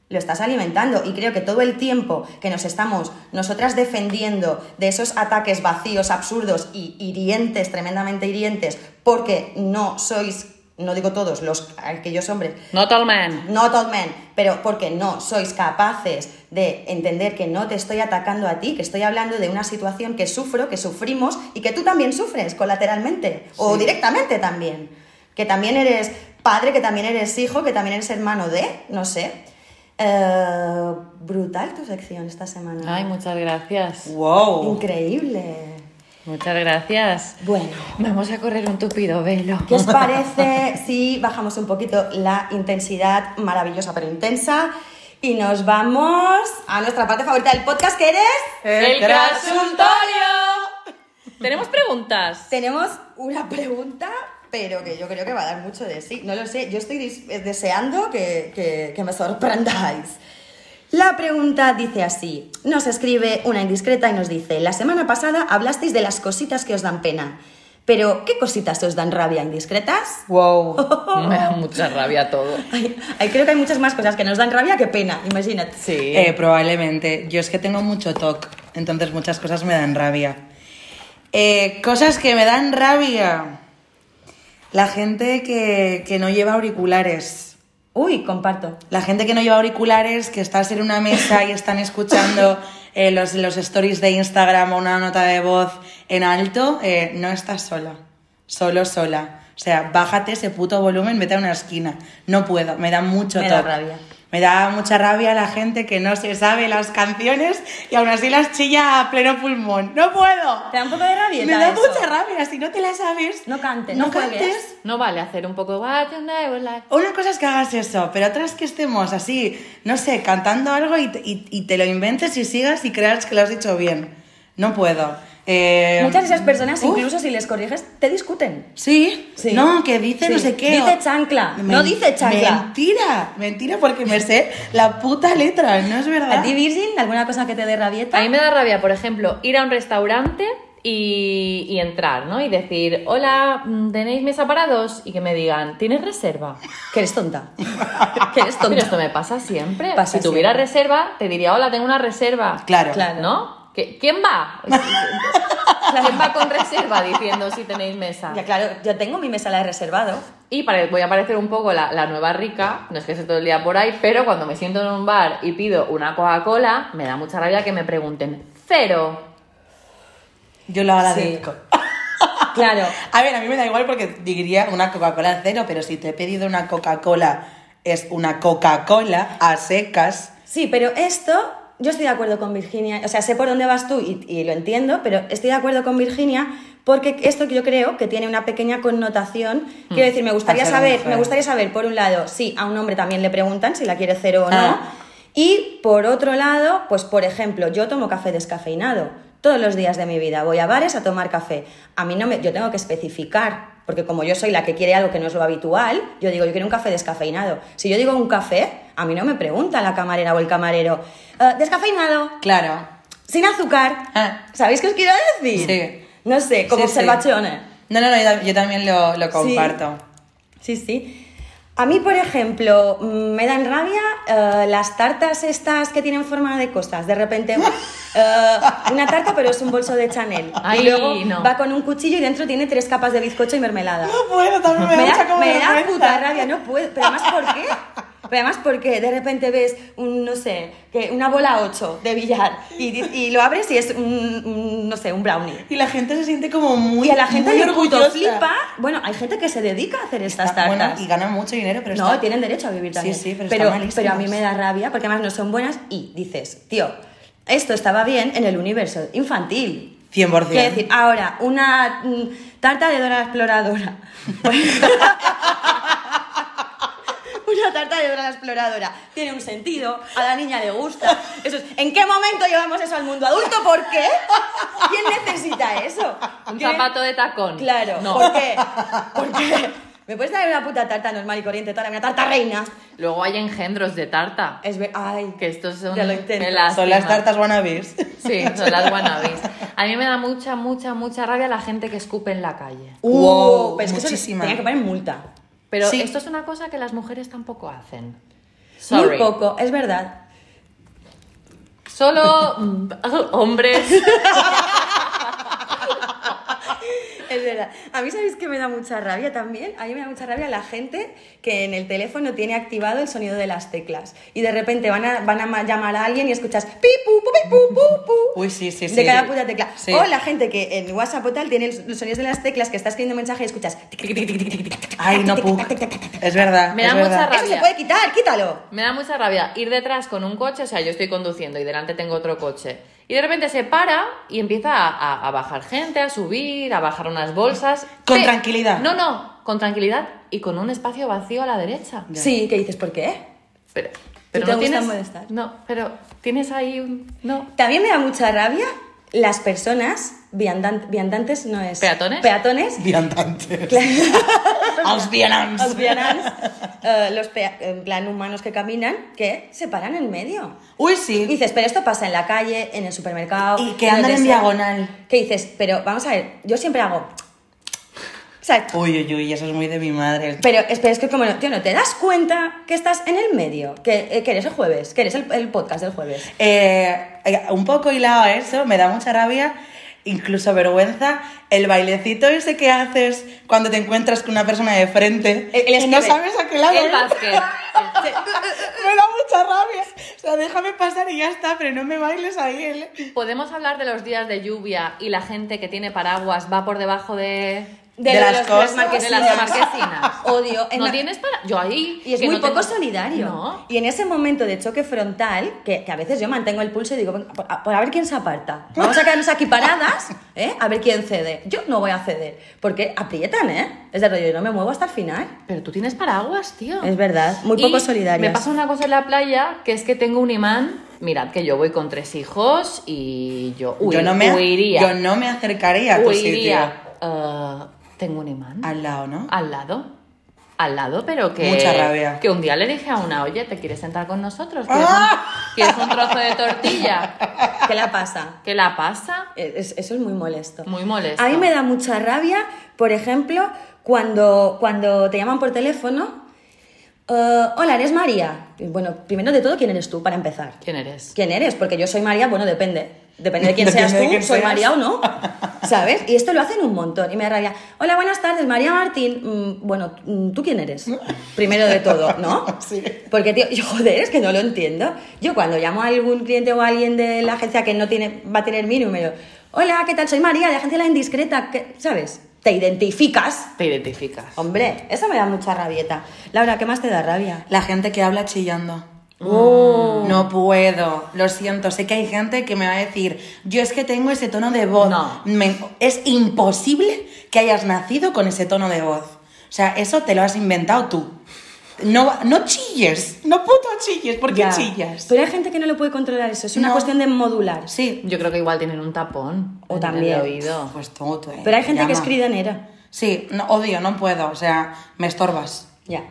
lo estás alimentando y creo que todo el tiempo que nos estamos nosotras defendiendo de esos ataques vacíos, absurdos y hirientes, tremendamente hirientes, porque no sois, no digo todos, los aquellos hombres, Not all men. not all men, pero porque no sois capaces de entender que no te estoy atacando a ti, que estoy hablando de una situación que sufro, que sufrimos y que tú también sufres colateralmente o directamente también. Que también eres padre, que también eres hijo, que también eres hermano de, no sé. Eh, brutal tu sección esta semana. Ay, muchas gracias. ¡Wow! Increíble. Muchas gracias. Bueno, Vamos a correr un tupido velo. ¿Qué os parece si bajamos un poquito la intensidad maravillosa pero intensa y nos vamos a nuestra parte favorita del podcast que eres? ¡El consultorio! ¿Tenemos preguntas? Tenemos una pregunta, pero que yo creo que va a dar mucho de sí. No lo sé, yo estoy deseando que, que- que me sorprendáis. La pregunta dice así, nos escribe una indiscreta y nos dice, la semana pasada hablasteis de las cositas que os dan pena, pero ¿qué cositas os dan rabia indiscretas? ¡Wow! Me da mucha rabia todo. Ay, ay, creo que hay muchas más cosas que nos dan rabia que pena, imagínate. Sí. Eh, probablemente. Yo es que tengo mucho TOC, entonces muchas cosas me dan rabia. Eh, cosas que me dan rabia. La gente que, que no lleva auriculares. Uy, comparto. La gente que no lleva auriculares, que estás en una mesa y están escuchando eh, los, los stories de Instagram o una nota de voz en alto, eh, no estás sola. Solo, sola. O sea, bájate ese puto volumen, vete a una esquina. No puedo, me da mucho Me da rabia. Me da mucha rabia la gente que no se sabe las canciones y aún así las chilla a pleno pulmón. ¡No puedo! ¿Te da un poco de rabia? Me da mucha rabia, si no te la sabes. No cantes, no no juegues. cantes. No vale hacer un poco. Una cosa es que hagas eso, pero otra es que estemos así, no sé, cantando algo y y- y te lo inventes y sigas y creas que lo has dicho bien. No puedo. Eh, Muchas de esas personas, uf, incluso si les corriges, te discuten. Sí, Sí. no, que dice Sí. no sé qué. Dice chancla, Men- no dice chancla. Mentira, mentira, porque me sé la puta letra, no es verdad. ¿A ti, Virgin, alguna cosa que te dé rabieta? A mí me da rabia, por ejemplo, ir a un restaurante y, y entrar, ¿no? Y decir, hola, mm, ¿tenéis mesa para dos? Y que me digan, ¿tienes reserva? Que eres tonta. que eres tonta. Pero esto me pasa siempre. Pasa si tuviera siempre. reserva, te diría, hola, tengo una reserva. Claro. Claro. ¿No? ¿Qué- ¿Quién va? ¿Quién va con reserva diciendo si tenéis mesa? Ya, claro, yo tengo mi mesa la he reservado. Y voy a parecer un poco la, la nueva rica, no es que esté todo el día por ahí, pero cuando me siento en un bar y pido una Coca-Cola, me da mucha rabia que me pregunten, cero. Yo lo agradezco. Claro. A ver, a mí me da igual porque diría una Coca-Cola cero, pero si te he pedido una Coca-Cola, es una Coca-Cola a secas. Sí, pero esto, yo estoy de acuerdo con Virginia, o sea, sé por dónde vas tú y, y lo entiendo, pero estoy de acuerdo con Virginia porque esto que yo creo que tiene una pequeña connotación. Quiero decir, me gustaría saber, me gustaría saber, por un lado, si a un hombre también le preguntan si la quiere cero o no. Ah. Y por otro lado, pues por ejemplo, yo tomo café descafeinado. Todos los días de mi vida voy a bares a tomar café. A mí no me, yo tengo que especificar, porque como yo soy la que quiere algo que no es lo habitual, yo digo, yo quiero un café descafeinado. Si yo digo un café, a mí no me pregunta la camarera o el camarero, "Eh, descafeinado, Claro. sin azúcar. Ah. ¿Sabéis qué os quiero decir? Sí. No sé, como Sí, sí. observaciones. No, no, no, yo, yo también lo, lo comparto. Sí, sí. A mí, por ejemplo, mm, me dan rabia eh, las tartas estas que tienen forma de cosas. De repente, eh, una tarta, pero es un bolso de Chanel. Ay, y luego no. va con un cuchillo y dentro tiene tres capas de bizcocho y mermelada. No puedo, también me, me da mucha da, como me da puta rabia, no puedo. Pero además, ¿por qué? Pero además, porque de repente ves un, no sé, que una bola 8 de billar y, lo abres y es un, un, no sé, un brownie. Y la gente se siente como muy y a la gente muy le orgullosa. flipa. Bueno, hay gente que se dedica a hacer estas Está- tartas. bueno, y ganan mucho dinero, pero no, está- tienen derecho a vivir Sí, también. sí, pero pero, están malísimas. pero a mí me da rabia porque además no son buenas y dices, tío, esto estaba bien en el universo infantil. 100%. Quiero decir, ahora, una mm, tarta de Dora Exploradora. una tarta de Dora la Exploradora. Tiene un sentido, a la niña le gusta. Eso es- ¿En qué momento llevamos eso al mundo adulto? ¿Por qué? ¿Quién necesita eso? Un ¿Quién- zapato de tacón. Claro, No. ¿por qué? ¿Por qué? ¿Me puedes traer una puta tarta normal y corriente, toda una tarta reina? Luego hay engendros de tarta. Es ver... Ay, Que estos son. Ya lo qué. Son las tartas wannabes. Sí, son las wannabes. A mí me da mucha, mucha, mucha rabia la gente que escupe en la calle. Wow, pero es que eso muchísima. tenía que poner multa. Pero Sí. esto es una cosa que las mujeres tampoco hacen. Muy Sorry. poco, es verdad. Solo hombres. Es verdad. A mí, ¿sabéis que me da mucha rabia también? A mí me da mucha rabia la gente que en el teléfono tiene activado el sonido de las teclas y de repente van a, van a llamar a alguien y escuchas pi, pu, pu, pi, pu, pu, pu, Uy, sí, sí, de sí. De cada puta tecla. Sí. O la gente que en WhatsApp o tal tiene los sonidos de las teclas que está escribiendo un mensaje y escuchas. Ay, no, pu. Es verdad. Me da es mucha verdad. rabia. Eso se puede quitar, quítalo. Me da mucha rabia ir detrás con un coche, o sea, yo estoy conduciendo y delante tengo otro coche y de repente se para y empieza a, a- a bajar gente, a subir, a bajar unas bolsas. Con Pe- tranquilidad. No, no, con tranquilidad y con un espacio vacío a la derecha. Sí, ¿qué dices? ¿Por qué? Pero, pero te no gusta tienes. molestar? No, pero tienes ahí un. No. También me da mucha rabia las personas viandan- viandantes, no es. ¿Peatones? Peatones. Viandantes. Vianants. Los vianants, eh, los en plan humanos que caminan, que se paran en medio. Uy, Y sí. dices, pero esto pasa en la calle, en el supermercado. Y que andan en diagonal. Que dices, pero vamos a ver, yo siempre hago. Uy, uy, uy, eso es muy de mi madre. pero, es- pero es que como no, tío, no te das cuenta que estás en el medio, que, eh, que eres el jueves, que eres el, el podcast del jueves. Eh, eh, un poco hilado a eso, me da mucha rabia, incluso vergüenza, el bailecito ese que haces cuando te encuentras con una persona de frente El- el y no sabes a qué lado El básquet. me da mucha rabia. O sea, déjame pasar y ya está, pero no me bailes ahí. El... Podemos hablar de los días de lluvia y la gente que tiene paraguas va por debajo de. De las cosas. De las marquesinas. Odio. En ¿No la- tienes para.? Yo ahí. Y es que muy no poco tengo- solidario. No. Y en ese momento de choque frontal, que, que a veces yo mantengo el pulso y digo, venga, por, a, por a ver quién se aparta. Vamos a quedarnos aquí paradas, ¿eh? A ver quién cede. Yo no voy a ceder, porque aprietan, ¿eh? Es de rollo, yo no me muevo hasta el final. Pero tú tienes paraguas, tío. Es verdad, muy Y poco solidarias. Me pasa una cosa en la playa que es que tengo un imán Mirad que yo voy con tres hijos y yo, huir- yo, no me, huiría. yo no me acercaría a tu huiría. Eh, tengo un imán. Al lado, ¿no? Al lado. Al lado, pero que. Mucha rabia. Que un día le dije a una, oye, ¿te quieres sentar con nosotros? ¿Quieres, ¡Ah! un, quieres un trozo de tortilla? ¿Qué la pasa? ¿Qué la pasa? Es- eso es muy molesto. Muy molesto. A mí me da mucha rabia, por ejemplo, cuando, cuando te llaman por teléfono. eh, Hola, ¿eres María? Bueno, primero de todo, ¿quién eres tú para empezar? ¿Quién eres? ¿Quién eres? Porque yo soy María, bueno, depende. Depende de quién Depende seas de tú, quién soy seas. María o no. ¿Sabes? Y esto lo hacen un montón. Y me da rabia. Hola, buenas tardes, María Martín. Mm, bueno, mm, ¿tú quién eres? Primero de todo, ¿no? Sí. Porque, tío, yo, joder, es que no lo entiendo. Yo cuando llamo a algún cliente o a alguien de la agencia que no tiene, va a tener mi número. Hola, ¿qué tal? Soy María, de Agencia La Indiscreta. ¿Qué- ¿Sabes? Te identificas. Te identificas. Hombre, eso me da mucha rabieta. Laura, ¿qué más te da rabia? La gente que habla chillando. Oh. No puedo, lo siento. Sé que hay gente que me va a decir, yo es que tengo ese tono de voz. No. Me- es imposible que hayas nacido con ese tono de voz. O sea, eso te lo has inventado tú. No, no chilles, no puto chilles, ¿por qué Ya. chillas? Pero hay gente que no lo puede controlar eso. Es una No. cuestión de modular. Sí, Yo creo que igual tienen un tapón. O en también. El oído. pues eh, Pero hay gente que es llama. cridanera. Sí, no, odio, no puedo, o sea, me estorbas. Ya.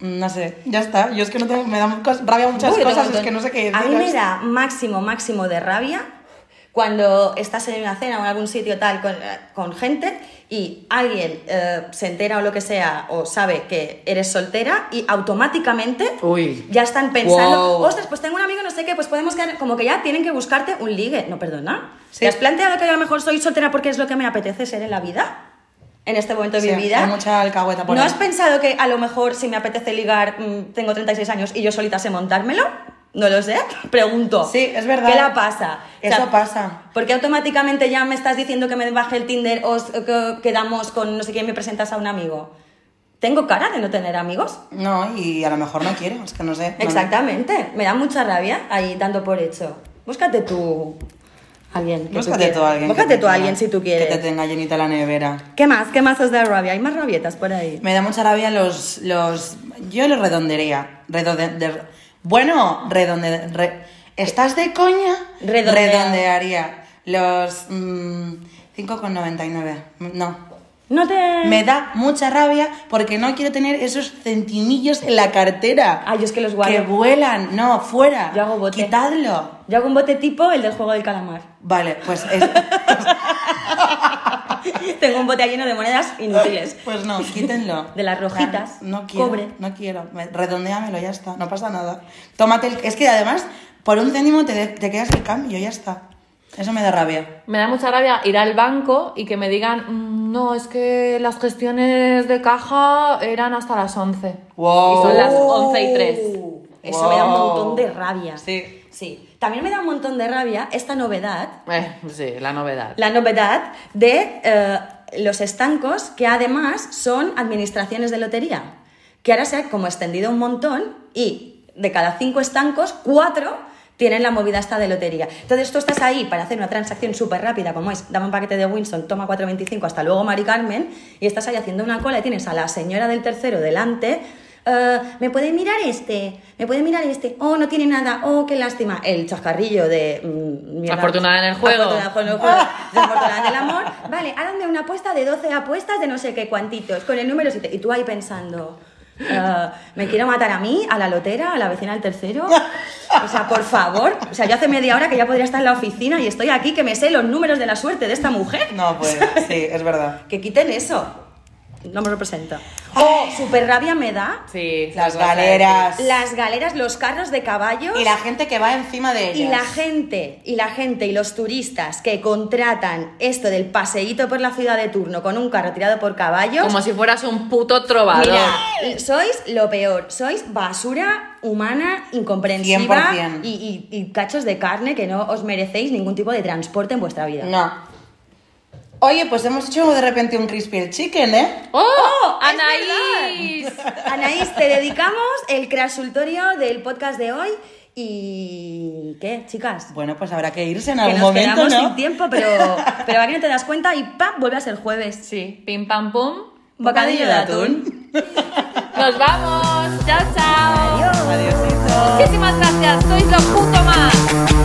No sé, ya está. Yo es que no tengo, me dan cos- rabia muchas Uy, cosas, es que no sé qué A mí me da máximo, máximo de rabia cuando estás en una cena o en algún sitio tal con, eh, con gente y alguien eh, se entera o lo que sea o sabe que eres soltera y automáticamente Uy. ya están pensando, Wow. ostras, pues tengo un amigo, no sé qué, pues podemos quedar, como que ya tienen que buscarte un ligue. No, perdona. Sí. ¿Te has planteado que a lo mejor soy soltera porque es lo que me apetece ser en la vida? En este momento de mi vida. hay mucha alcahueta por ¿No ahí. has pensado que a lo mejor si me apetece ligar, mm, tengo 36 años y yo solita sé montármelo? No lo sé, pregunto. Sí, es verdad. ¿Qué la pasa? Eso pasa. ¿Por qué automáticamente ya me estás diciendo que me baje el Tinder o o que quedamos con no sé quién y me presentas a un amigo? ¿Tengo cara de no tener amigos? No, y a lo mejor no quiere, es que no sé. no- Exactamente. Me da mucha rabia ahí dando por hecho. Búscate tú alguien. Búscate tú a alguien. Búscate te tú a alguien si tú quieres. Que te tenga llenita la nevera. ¿Qué más? ¿Qué más os da rabia? ¿Hay más rabietas por ahí? Me da mucha rabia los. los yo los redondearía. Redonde, de- bueno, redonde. re- ¿Estás de coña? Redondea. Redondearía. Los. mm, 5,99. No. No te... Me da mucha rabia porque no quiero tener esos centimillos en la cartera. Ah, yo es que los guardo. Que vuelan. No, fuera. Yo hago bote. Quitadlo. Yo hago un bote tipo el del juego del calamar. Vale, pues es- Tengo un bote lleno de monedas inútiles. Pues no, quítenlo. De las rojitas, O sea, No quiero. cobre. No quiero. Me- Redondéamelo, ya está. No pasa nada. Tómate el. Es que además, por un céntimo te, de- te quedas el cambio, ya está. Eso me da rabia. Me da mucha rabia ir al banco y que me digan, "Mm, no, es que las gestiones de caja eran hasta las 11. Wow. Y son las 11 y 3. Eso me da un montón de rabia. Sí. Sí. También me da un montón de rabia esta novedad, Eh, sí, la novedad. la novedad de eh, los estancos que además son administraciones de lotería. Que ahora se ha como extendido un montón y de cada cinco estancos, cuatro tienen la movida esta de lotería. Entonces tú estás ahí para hacer una transacción súper rápida, como es, dame un paquete de Winston, toma 4.25, hasta luego Mari Carmen, y estás ahí haciendo una cola y tienes a la señora del tercero delante. eh, ¿Me puede mirar este? ¿Me puede mirar este? Oh, no tiene nada. Oh, qué lástima. El chascarrillo de... mm. Afortunada en el juego. Afortunada en el juego. Desafortunada en el amor. Vale, háganme una apuesta de 12 apuestas de no sé qué cuantitos, con el número 7. Y tú ahí pensando... eh, ¿Me quiero matar a mí, a la lotera, a la vecina del tercero? O sea, por favor. O sea, yo hace media hora que ya podría estar en la oficina y estoy aquí que me sé los números de la suerte de esta mujer. No, pues sí, es verdad. Que quiten eso. No me representa. Oh, super rabia me da Sí, Las galeras. las galeras, los carros de caballos. Y la gente que va encima de ellas. Y la gente, y la gente y los turistas que contratan esto del paseíto por la ciudad de turno con un carro tirado por caballos. Como si fueras un puto trovador. Mira, sois lo peor, sois basura humana incomprensiva 100%. y, y- y cachos de carne que no os merecéis ningún tipo de transporte en vuestra vida. No. Oye, pues hemos hecho de repente un crispy chicken, ¿eh? ¡Oh! es ¡Anaís! Anaís, te dedicamos el crashultorio del podcast de hoy y... ¿Qué, chicas? Bueno, pues habrá que irse en que algún nos momento, quedamos ¿no? sin tiempo, pero, pero aquí no te das cuenta y ¡pam! vuelve a ser jueves. Sí, pim pam pum. Bocadillo de atún. ¡Nos vamos! ¡Chao, chao! Adiós. Muchísimas gracias, sois los putos